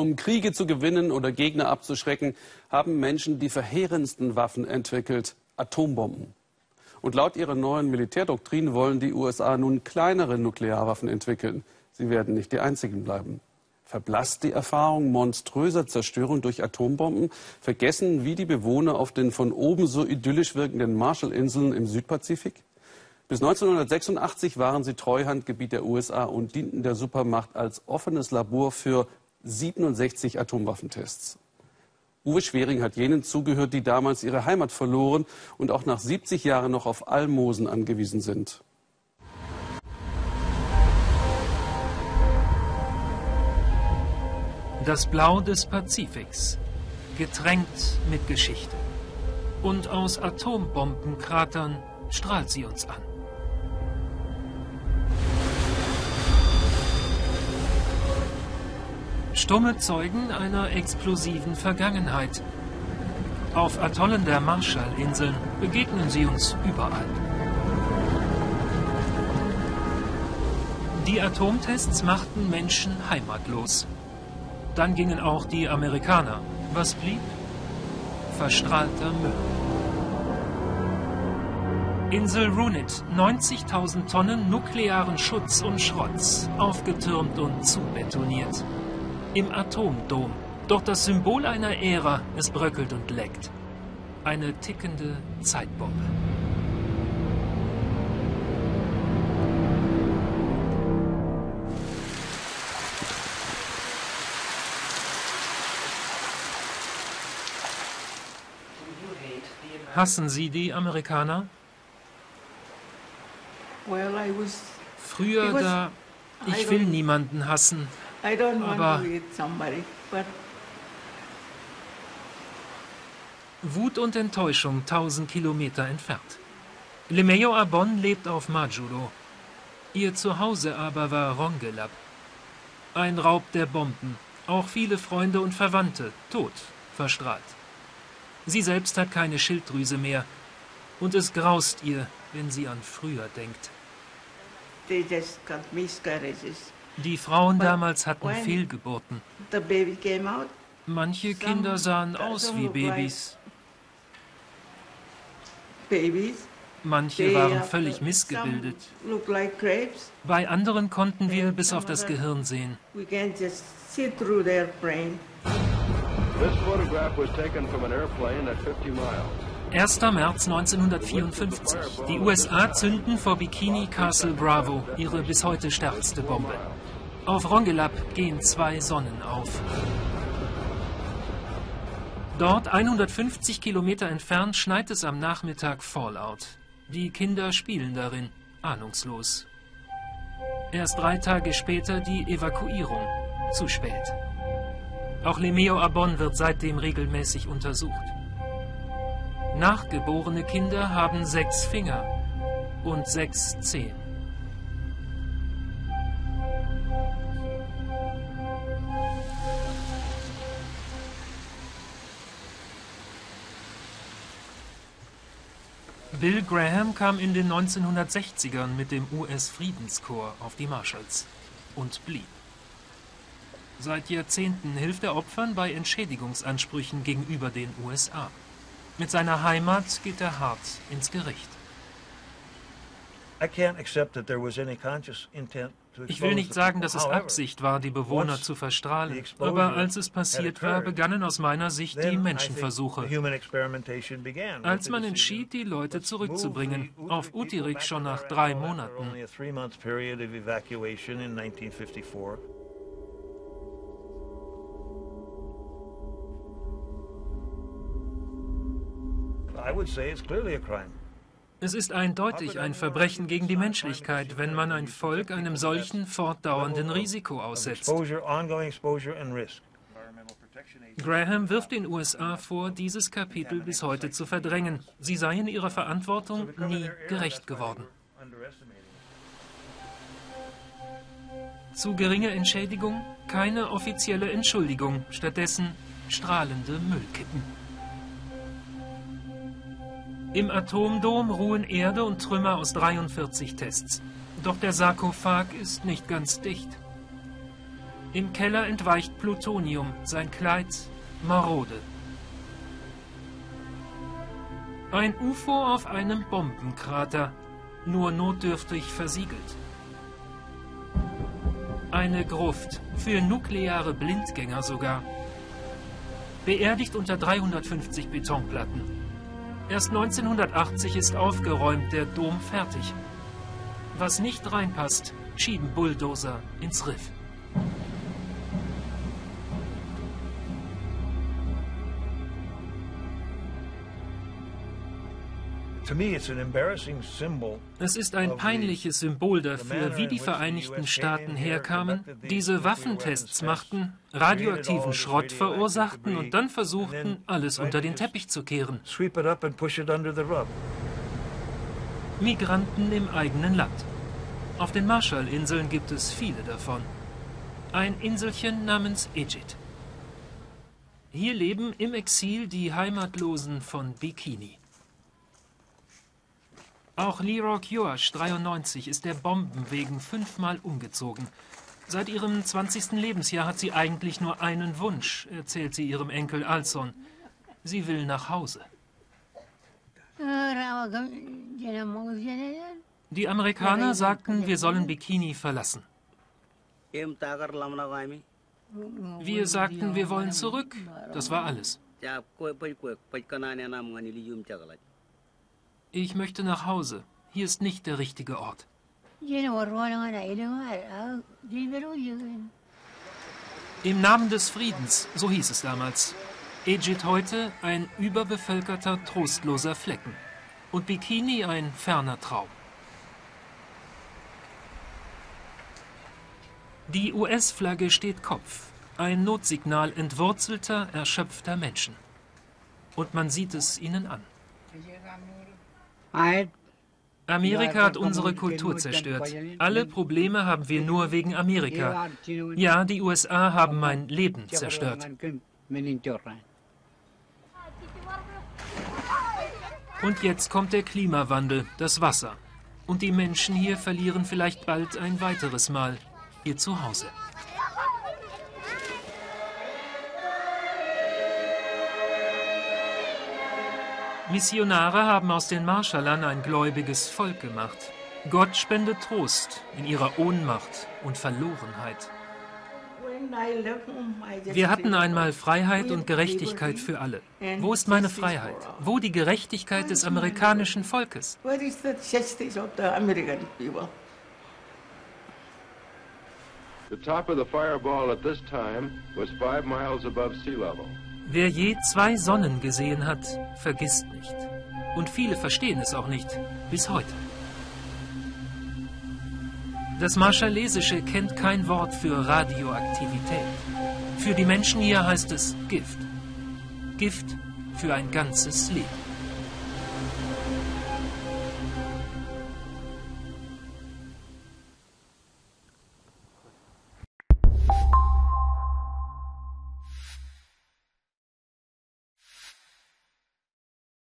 Um Kriege zu gewinnen oder Gegner abzuschrecken, haben Menschen die verheerendsten Waffen entwickelt, Atombomben. Und laut ihrer neuen Militärdoktrin wollen die USA nun kleinere Nuklearwaffen entwickeln. Sie werden nicht die einzigen bleiben. Verblasst die Erfahrung monströser Zerstörung durch Atombomben? Vergessen wie die Bewohner auf den von oben so idyllisch wirkenden Marshallinseln im Südpazifik? Bis 1986 waren sie Treuhandgebiet der USA und dienten der Supermacht als offenes Labor für 67 Atomwaffentests. Uwe Schwering hat jenen zugehört, die damals ihre Heimat verloren und auch nach 70 Jahren noch auf Almosen angewiesen sind. Das Blau des Pazifiks, getränkt mit Geschichte. Und aus Atombombenkratern strahlt sie uns an. Stumme Zeugen einer explosiven Vergangenheit. Auf Atollen der Marshallinseln begegnen sie uns überall. Die Atomtests machten Menschen heimatlos. Dann gingen auch die Amerikaner. Was blieb? Verstrahlter Müll. Insel Runit, 90.000 Tonnen nuklearen Schutz und Schrotz, aufgetürmt und zubetoniert im Atomdom. Doch das Symbol einer Ära, es bröckelt und leckt. Eine tickende Zeitbombe. Hassen Sie die Amerikaner? Früher da, ich will niemanden hassen. Aber Wut und Enttäuschung tausend Kilometer entfernt. Lemeo Abon lebt auf Majuro. Ihr Zuhause aber war Rongelap. Ein Raub der Bomben. Auch viele Freunde und Verwandte tot, verstrahlt. Sie selbst hat keine Schilddrüse mehr. Und es graust ihr, wenn sie an früher denkt. They just got miscarriages. Die Frauen damals hatten Fehlgeburten. Manche Kinder sahen aus wie Babys. Manche waren völlig missgebildet. Bei anderen konnten wir bis auf das Gehirn sehen. This photograph was taken from an airplane at 50 miles. 1. März 1954. Die USA zünden vor Bikini Castle Bravo ihre bis heute stärkste Bombe. Auf Rongelap gehen zwei Sonnen auf. Dort, 150 Kilometer entfernt, schneit es am Nachmittag Fallout. Die Kinder spielen darin, ahnungslos. Erst drei Tage später die Evakuierung. Zu spät. Auch Lemeo Abon wird seitdem regelmäßig untersucht. Nachgeborene Kinder haben sechs Finger und sechs Zehen. Bill Graham kam in den 1960ern mit dem US-Friedenskorps auf die Marshalls und blieb. Seit Jahrzehnten hilft er Opfern bei Entschädigungsansprüchen gegenüber den USA. Mit seiner Heimat geht er hart ins Gericht. Ich will nicht sagen, dass es Absicht war, die Bewohner zu verstrahlen, aber als es passiert war, begannen aus meiner Sicht die Menschenversuche. Als man entschied, die Leute zurückzubringen, auf Utirik schon nach drei Monaten. Es ist eindeutig ein Verbrechen gegen die Menschlichkeit, wenn man ein Volk einem solchen fortdauernden Risiko aussetzt. Graham wirft den USA vor, dieses Kapitel bis heute zu verdrängen. Sie seien ihrer Verantwortung nie gerecht geworden. Zu geringe Entschädigung, keine offizielle Entschuldigung, stattdessen strahlende Müllkippen. Im Atomdom ruhen Erde und Trümmer aus 43 Tests. Doch der Sarkophag ist nicht ganz dicht. Im Keller entweicht Plutonium, sein Kleid marode. Ein UFO auf einem Bombenkrater, nur notdürftig versiegelt. Eine Gruft, für nukleare Blindgänger sogar. Beerdigt unter 350 Betonplatten. Erst 1980 ist aufgeräumt, der Dom fertig. Was nicht reinpasst, schieben Bulldozer ins Riff. Es ist ein peinliches Symbol dafür, wie die Vereinigten Staaten herkamen, diese Waffentests machten, radioaktiven Schrott verursachten und dann versuchten, alles unter den Teppich zu kehren. Migranten im eigenen Land. Auf den Marshallinseln gibt es viele davon. Ein Inselchen namens Egypt. Hier leben im Exil die Heimatlosen von Bikini. Auch Leroy Kiosh, 93, ist der Bomben wegen fünfmal umgezogen. Seit ihrem 20. Lebensjahr hat sie eigentlich nur einen Wunsch, erzählt sie ihrem Enkel Alson. Sie will nach Hause. Die Amerikaner sagten, wir sollen Bikini verlassen. Wir sagten, wir wollen zurück. Das war alles. Ich möchte nach Hause. Hier ist nicht der richtige Ort. Im Namen des Friedens, so hieß es damals. Egypt heute ein überbevölkerter, trostloser Flecken. Und Bikini ein ferner Traum. Die US-Flagge steht Kopf. Ein Notsignal entwurzelter, erschöpfter Menschen. Und man sieht es ihnen an. Amerika hat unsere Kultur zerstört. Alle Probleme haben wir nur wegen Amerika. Ja, die USA haben mein Leben zerstört. Und jetzt kommt der Klimawandel, das Wasser. Und die Menschen hier verlieren vielleicht bald ein weiteres Mal ihr Zuhause. Missionare haben aus den Marschallern ein gläubiges Volk gemacht. Gott spendet Trost in ihrer Ohnmacht und Verlorenheit. Wir hatten einmal Freiheit und Gerechtigkeit für alle. Wo ist meine Freiheit? Wo die Gerechtigkeit des amerikanischen Volkes? The top of the fireball at this time was five miles above sea level. Wer je zwei Sonnen gesehen hat, vergisst nicht. Und viele verstehen es auch nicht, bis heute. Das Marschallesische kennt kein Wort für Radioaktivität. Für die Menschen hier heißt es Gift. Gift für ein ganzes Leben.